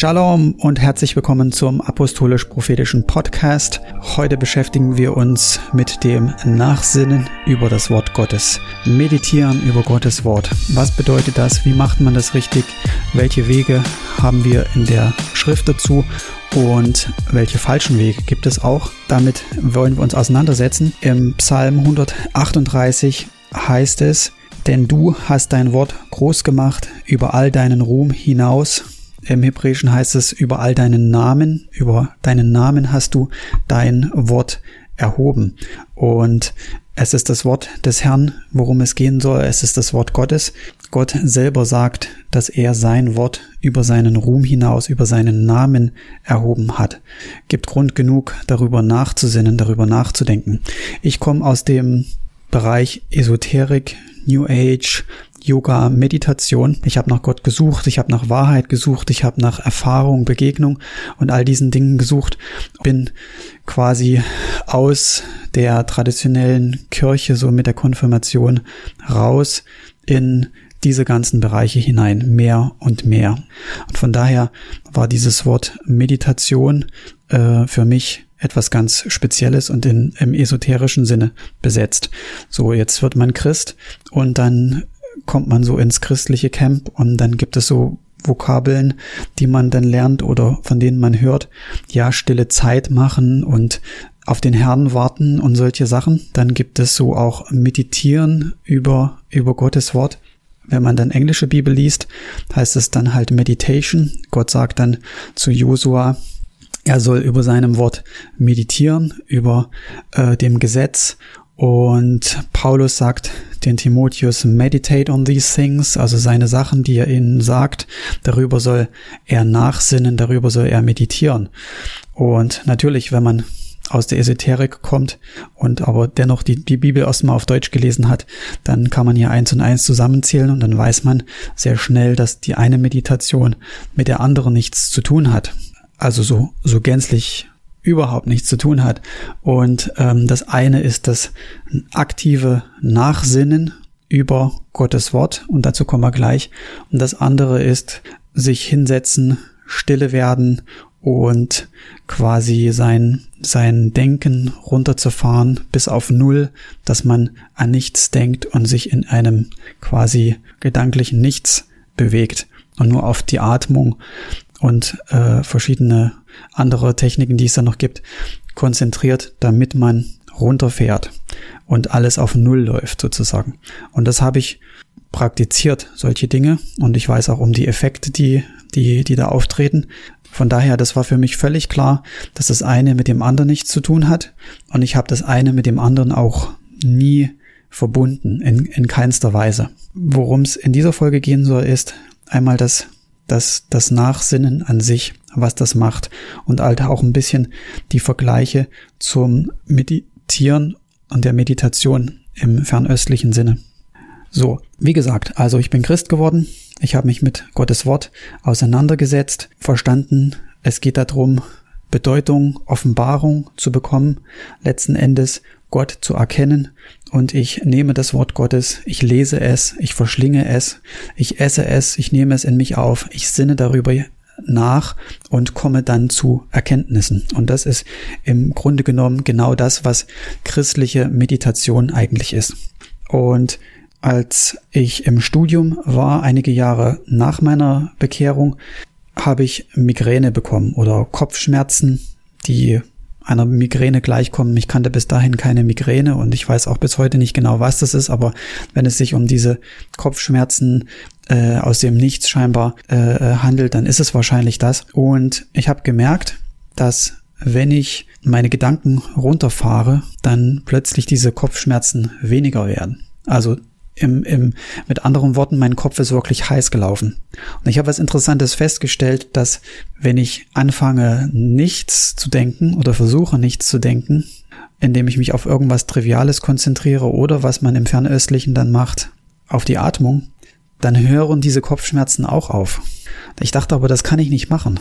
Shalom und herzlich willkommen zum Apostolisch-Prophetischen Podcast. Heute beschäftigen wir uns mit dem Nachsinnen über das Wort Gottes. Meditieren über Gottes Wort. Was bedeutet das? Wie macht man das richtig? Welche Wege haben wir in der Schrift dazu? Und welche falschen Wege gibt es auch? Damit wollen wir uns auseinandersetzen. Im Psalm 138 heißt es, denn du hast dein Wort groß gemacht über all deinen Ruhm hinaus im Hebräischen heißt es, über all deinen Namen, über deinen Namen hast du dein Wort erhoben. Und es ist das Wort des Herrn, worum es gehen soll. Es ist das Wort Gottes. Gott selber sagt, dass er sein Wort über seinen Ruhm hinaus, über seinen Namen erhoben hat. Gibt Grund genug, darüber nachzusinnen, darüber nachzudenken. Ich komme aus dem Bereich Esoterik, New Age, Yoga, Meditation. Ich habe nach Gott gesucht, ich habe nach Wahrheit gesucht, ich habe nach Erfahrung, Begegnung und all diesen Dingen gesucht. Bin quasi aus der traditionellen Kirche, so mit der Konfirmation, raus in diese ganzen Bereiche hinein, mehr und mehr. Und von daher war dieses Wort Meditation äh, für mich etwas ganz Spezielles und in, im esoterischen Sinne besetzt. So, jetzt wird man Christ und dann kommt man so ins christliche Camp und dann gibt es so Vokabeln, die man dann lernt oder von denen man hört, ja, stille Zeit machen und auf den Herrn warten und solche Sachen. Dann gibt es so auch Meditieren über, über Gottes Wort. Wenn man dann englische Bibel liest, heißt es dann halt Meditation. Gott sagt dann zu Josua, er soll über seinem Wort meditieren, über äh, dem Gesetz. Und Paulus sagt den Timotheus, meditate on these things, also seine Sachen, die er ihnen sagt, darüber soll er nachsinnen, darüber soll er meditieren. Und natürlich, wenn man aus der Esoterik kommt und aber dennoch die, die Bibel erstmal auf Deutsch gelesen hat, dann kann man hier eins und eins zusammenzählen und dann weiß man sehr schnell, dass die eine Meditation mit der anderen nichts zu tun hat also so, so gänzlich überhaupt nichts zu tun hat. Und ähm, das eine ist das aktive Nachsinnen über Gottes Wort und dazu kommen wir gleich. Und das andere ist sich hinsetzen, stille werden und quasi sein, sein Denken runterzufahren bis auf Null, dass man an nichts denkt und sich in einem quasi gedanklichen Nichts bewegt und nur auf die Atmung und äh, verschiedene andere Techniken, die es da noch gibt, konzentriert, damit man runterfährt und alles auf Null läuft sozusagen. Und das habe ich praktiziert, solche Dinge. Und ich weiß auch um die Effekte, die, die, die da auftreten. Von daher, das war für mich völlig klar, dass das eine mit dem anderen nichts zu tun hat. Und ich habe das eine mit dem anderen auch nie verbunden, in, in keinster Weise. Worum es in dieser Folge gehen soll, ist einmal das das, das Nachsinnen an sich, was das macht und halt auch ein bisschen die Vergleiche zum Meditieren und der Meditation im fernöstlichen Sinne. So, wie gesagt, also ich bin Christ geworden, ich habe mich mit Gottes Wort auseinandergesetzt, verstanden, es geht darum, Bedeutung, Offenbarung zu bekommen, letzten Endes Gott zu erkennen und ich nehme das Wort Gottes, ich lese es, ich verschlinge es, ich esse es, ich nehme es in mich auf, ich sinne darüber nach und komme dann zu Erkenntnissen. Und das ist im Grunde genommen genau das, was christliche Meditation eigentlich ist. Und als ich im Studium war, einige Jahre nach meiner Bekehrung, habe ich Migräne bekommen oder Kopfschmerzen, die einer Migräne gleichkommen. Ich kannte bis dahin keine Migräne und ich weiß auch bis heute nicht genau, was das ist, aber wenn es sich um diese Kopfschmerzen äh, aus dem Nichts scheinbar äh, äh handelt, dann ist es wahrscheinlich das. Und ich habe gemerkt, dass wenn ich meine Gedanken runterfahre, dann plötzlich diese Kopfschmerzen weniger werden. Also im, im, mit anderen Worten, mein Kopf ist wirklich heiß gelaufen. Und ich habe was Interessantes festgestellt, dass wenn ich anfange, nichts zu denken oder versuche, nichts zu denken, indem ich mich auf irgendwas Triviales konzentriere oder was man im Fernöstlichen dann macht, auf die Atmung, dann hören diese Kopfschmerzen auch auf. Ich dachte aber, das kann ich nicht machen.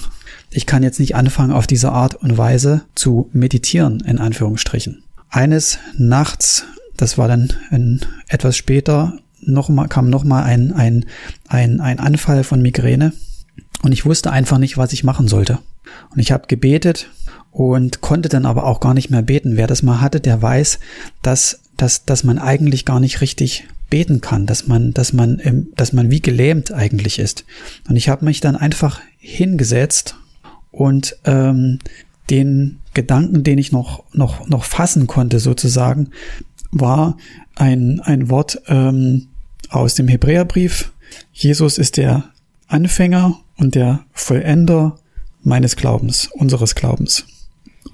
Ich kann jetzt nicht anfangen, auf diese Art und Weise zu meditieren, in Anführungsstrichen. Eines Nachts das war dann ein, etwas später, noch mal, kam nochmal ein, ein, ein, ein Anfall von Migräne. und ich wusste einfach nicht, was ich machen sollte. Und ich habe gebetet und konnte dann aber auch gar nicht mehr beten. Wer das mal hatte, der weiß, dass, dass, dass man eigentlich gar nicht richtig beten kann, dass man, dass man, dass man wie gelähmt eigentlich ist. Und ich habe mich dann einfach hingesetzt und ähm, den Gedanken, den ich noch noch noch fassen konnte, sozusagen, war ein ein Wort ähm, aus dem Hebräerbrief. Jesus ist der Anfänger und der Vollender meines Glaubens, unseres Glaubens.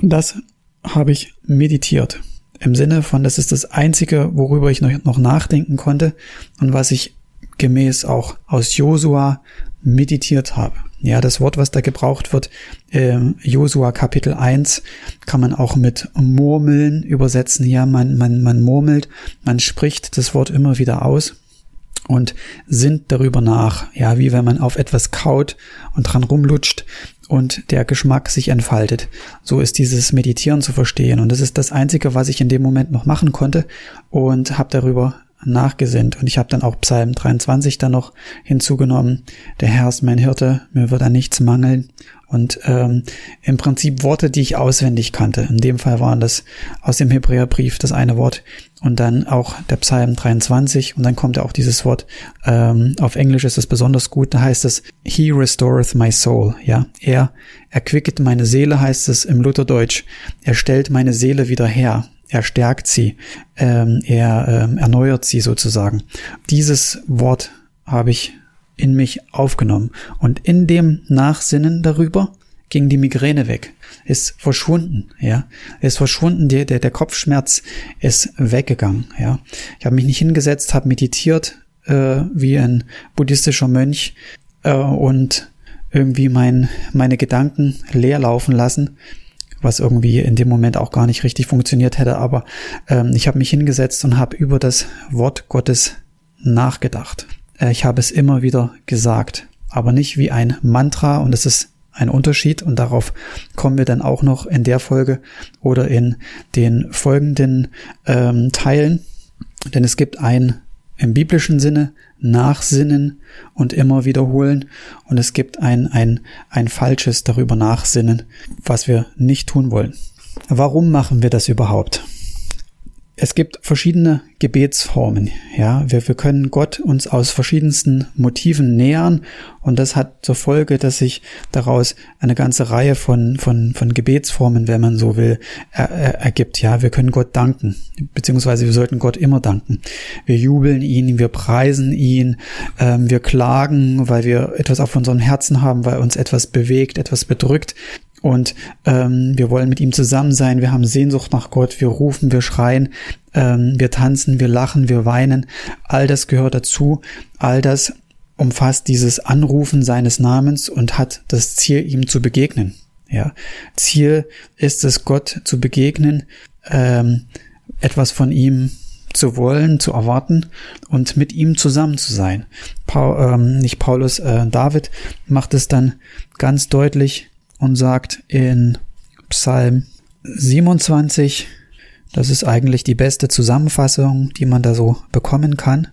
Und das habe ich meditiert. Im Sinne von, das ist das Einzige, worüber ich noch nachdenken konnte und was ich gemäß auch aus Josua meditiert habe. Ja, das Wort, was da gebraucht wird, äh, Josua Kapitel 1, kann man auch mit Murmeln übersetzen. Ja, man, man, man murmelt, man spricht das Wort immer wieder aus und sinnt darüber nach. Ja, wie wenn man auf etwas kaut und dran rumlutscht und der Geschmack sich entfaltet. So ist dieses Meditieren zu verstehen. Und das ist das Einzige, was ich in dem Moment noch machen konnte und habe darüber nachgesinnt. Und ich habe dann auch Psalm 23 dann noch hinzugenommen. Der Herr ist mein Hirte, mir wird an nichts mangeln. Und ähm, im Prinzip Worte, die ich auswendig kannte. In dem Fall waren das aus dem Hebräerbrief das eine Wort und dann auch der Psalm 23 und dann kommt ja auch dieses Wort, ähm, auf Englisch ist es besonders gut, da heißt es, He restoreth my soul, ja, er erquicket meine Seele, heißt es im Lutherdeutsch, er stellt meine Seele wieder her, er stärkt sie, ähm, er ähm, erneuert sie sozusagen. Dieses Wort habe ich in mich aufgenommen. Und in dem Nachsinnen darüber ging die Migräne weg, ist verschwunden, ja, ist verschwunden, der, der, der Kopfschmerz ist weggegangen, ja. Ich habe mich nicht hingesetzt, habe meditiert äh, wie ein buddhistischer Mönch äh, und irgendwie mein, meine Gedanken leer laufen lassen, was irgendwie in dem Moment auch gar nicht richtig funktioniert hätte, aber ähm, ich habe mich hingesetzt und habe über das Wort Gottes nachgedacht. Äh, ich habe es immer wieder gesagt, aber nicht wie ein Mantra. Und es ist ein Unterschied. Und darauf kommen wir dann auch noch in der Folge oder in den folgenden ähm, Teilen, denn es gibt ein im biblischen Sinne Nachsinnen und immer wiederholen und es gibt ein, ein, ein falsches darüber Nachsinnen, was wir nicht tun wollen. Warum machen wir das überhaupt? Es gibt verschiedene Gebetsformen. Ja, wir, wir können Gott uns aus verschiedensten Motiven nähern und das hat zur Folge, dass sich daraus eine ganze Reihe von, von, von Gebetsformen, wenn man so will, er, er, ergibt. Ja, wir können Gott danken, beziehungsweise wir sollten Gott immer danken. Wir jubeln ihn, wir preisen ihn, ähm, wir klagen, weil wir etwas auf unserem Herzen haben, weil uns etwas bewegt, etwas bedrückt und ähm, wir wollen mit ihm zusammen sein, wir haben Sehnsucht nach Gott, wir rufen, wir schreien, ähm, wir tanzen, wir lachen, wir weinen, all das gehört dazu, all das umfasst dieses Anrufen seines Namens und hat das Ziel, ihm zu begegnen. Ja, Ziel ist es, Gott zu begegnen, ähm, etwas von ihm zu wollen, zu erwarten und mit ihm zusammen zu sein. Paul, ähm, nicht Paulus, äh, David macht es dann ganz deutlich, und sagt in Psalm 27, das ist eigentlich die beste Zusammenfassung, die man da so bekommen kann.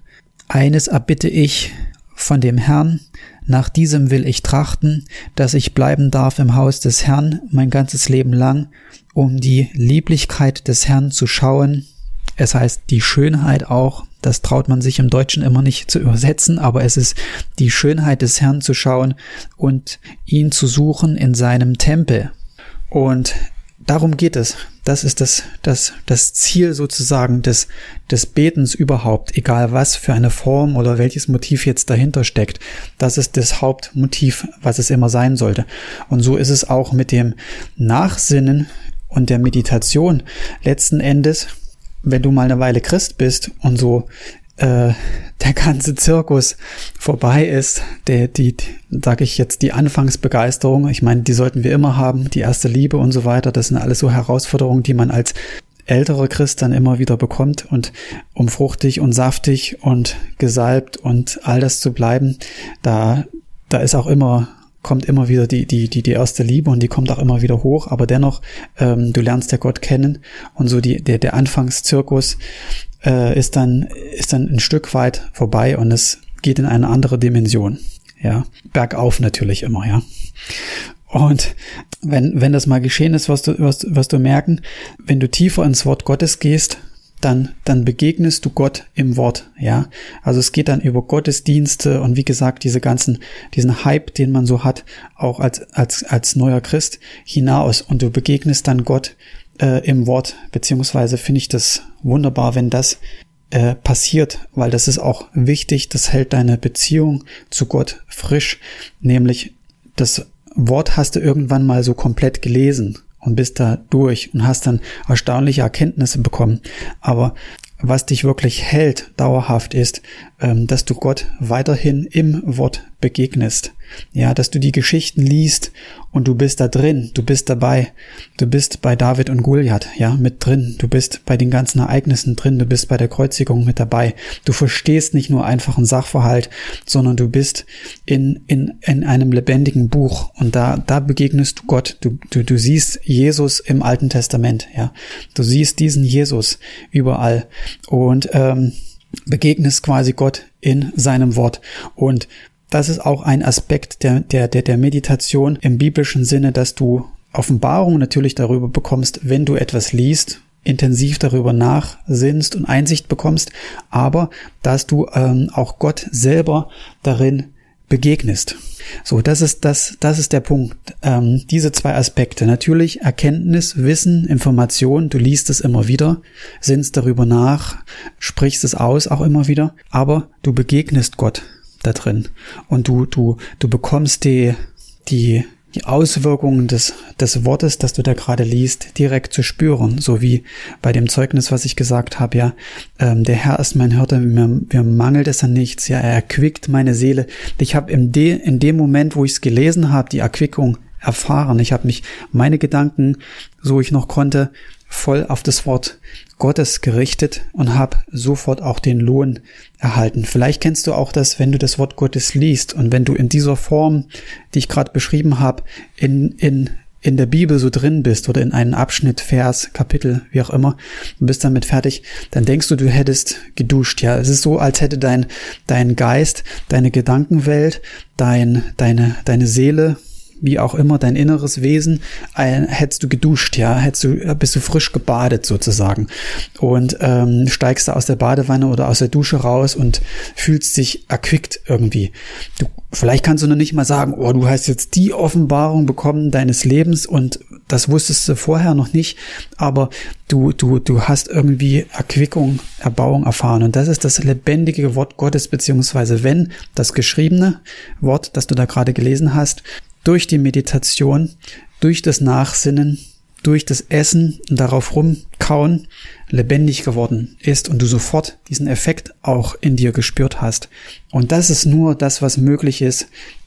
Eines erbitte ich von dem Herrn, nach diesem will ich trachten, dass ich bleiben darf im Haus des Herrn mein ganzes Leben lang, um die Lieblichkeit des Herrn zu schauen. Es heißt die Schönheit auch das traut man sich im Deutschen immer nicht zu übersetzen, aber es ist die Schönheit des Herrn zu schauen und ihn zu suchen in seinem Tempel. Und darum geht es. Das ist das, das, das Ziel sozusagen des, des Betens überhaupt, egal was für eine Form oder welches Motiv jetzt dahinter steckt. Das ist das Hauptmotiv, was es immer sein sollte. Und so ist es auch mit dem Nachsinnen und der Meditation. Letzten Endes wenn du mal eine Weile Christ bist und so äh, der ganze Zirkus vorbei ist, der, die, sag ich jetzt, die Anfangsbegeisterung, ich meine, die sollten wir immer haben, die erste Liebe und so weiter, das sind alles so Herausforderungen, die man als älterer Christ dann immer wieder bekommt und um fruchtig und saftig und gesalbt und all das zu bleiben, da, da ist auch immer kommt immer wieder die, die, die, die erste Liebe und die kommt auch immer wieder hoch, aber dennoch, ähm, du lernst ja Gott kennen und so die, der, der Anfangszirkus äh, ist dann, ist dann ein Stück weit vorbei und es geht in eine andere Dimension. ja. Bergauf natürlich immer, ja. Und wenn, wenn das mal geschehen ist, was du, was, was du merken, wenn du tiefer ins Wort Gottes gehst, dann, dann begegnest du Gott im Wort, ja. Also es geht dann über Gottesdienste und wie gesagt, diese ganzen, diesen Hype, den man so hat, auch als, als, als neuer Christ hinaus und du begegnest dann Gott äh, im Wort, beziehungsweise finde ich das wunderbar, wenn das äh, passiert, weil das ist auch wichtig, das hält deine Beziehung zu Gott frisch, nämlich das Wort hast du irgendwann mal so komplett gelesen und bist da durch und hast dann erstaunliche Erkenntnisse bekommen. Aber was dich wirklich hält dauerhaft ist, ähm, dass du Gott weiterhin im Wort begegnest. Ja, dass du die Geschichten liest und du bist da drin, du bist dabei, du bist bei David und Goliath, ja, mit drin, du bist bei den ganzen Ereignissen drin, du bist bei der Kreuzigung mit dabei. Du verstehst nicht nur einfach einen Sachverhalt, sondern du bist in, in, in einem lebendigen Buch und da, da begegnest du Gott. Du, du, du siehst Jesus im Alten Testament, ja. Du siehst diesen Jesus überall und, ähm, begegnest quasi Gott in seinem Wort. Und das ist auch ein Aspekt der, der, der, der Meditation im biblischen Sinne, dass du Offenbarung natürlich darüber bekommst, wenn du etwas liest, intensiv darüber nachsinnst und Einsicht bekommst, aber dass du ähm, auch Gott selber darin begegnest. So, das ist das, das ist der Punkt. Ähm, diese zwei Aspekte. Natürlich Erkenntnis, Wissen, Information. Du liest es immer wieder, sinnst darüber nach, sprichst es aus auch immer wieder, aber du begegnest Gott da drin. Und du, du, du bekommst die, die, die Auswirkungen des, des Wortes, das du da gerade liest, direkt zu spüren. So wie bei dem Zeugnis, was ich gesagt habe, ja, ähm, der Herr ist mein Hirte, mir, mir mangelt es an nichts, ja, er erquickt meine Seele. Ich habe in, de, in dem Moment, wo ich es gelesen habe, die Erquickung erfahren. Ich habe mich meine Gedanken, so ich noch konnte, voll auf das Wort Gottes gerichtet und habe sofort auch den Lohn erhalten. Vielleicht kennst du auch das, wenn du das Wort Gottes liest und wenn du in dieser Form, die ich gerade beschrieben habe, in, in, in der Bibel so drin bist oder in einen Abschnitt, Vers, Kapitel, wie auch immer, und bist damit fertig, dann denkst du, du hättest geduscht. Ja, es ist so, als hätte dein, dein Geist, deine Gedankenwelt, dein, deine, deine Seele, wie auch immer, dein inneres Wesen, ein, hättest du geduscht, ja, hättest du, äh, bist du frisch gebadet sozusagen und ähm, steigst da aus der Badewanne oder aus der Dusche raus und fühlst dich erquickt irgendwie. Du, vielleicht kannst du noch nicht mal sagen, oh, du hast jetzt die Offenbarung bekommen deines Lebens und das wusstest du vorher noch nicht, aber du, du, du hast irgendwie Erquickung, Erbauung erfahren. Und das ist das lebendige Wort Gottes, beziehungsweise wenn das geschriebene Wort, das du da gerade gelesen hast, durch die Meditation, durch das Nachsinnen, durch das Essen und darauf rumkauen lebendig geworden ist und du sofort diesen Effekt auch in dir gespürt hast. Und das ist nur das, was möglich ist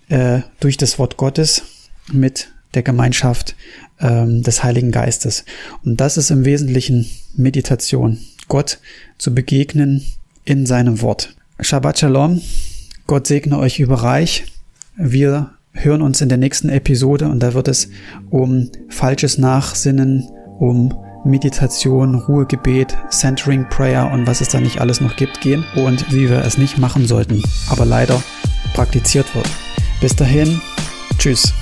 äh, durch das Wort Gottes mit der Gemeinschaft ähm, des Heiligen Geistes. Und das ist im Wesentlichen Meditation, Gott zu begegnen in seinem Wort. Shabbat Shalom, Gott segne euch überreich. Wir hören uns in der nächsten Episode und da wird es um falsches Nachsinnen, um Meditation, Ruhegebet, Centering Prayer und was es da nicht alles noch gibt gehen und wie wir es nicht machen sollten, aber leider praktiziert wird. Bis dahin, tschüss.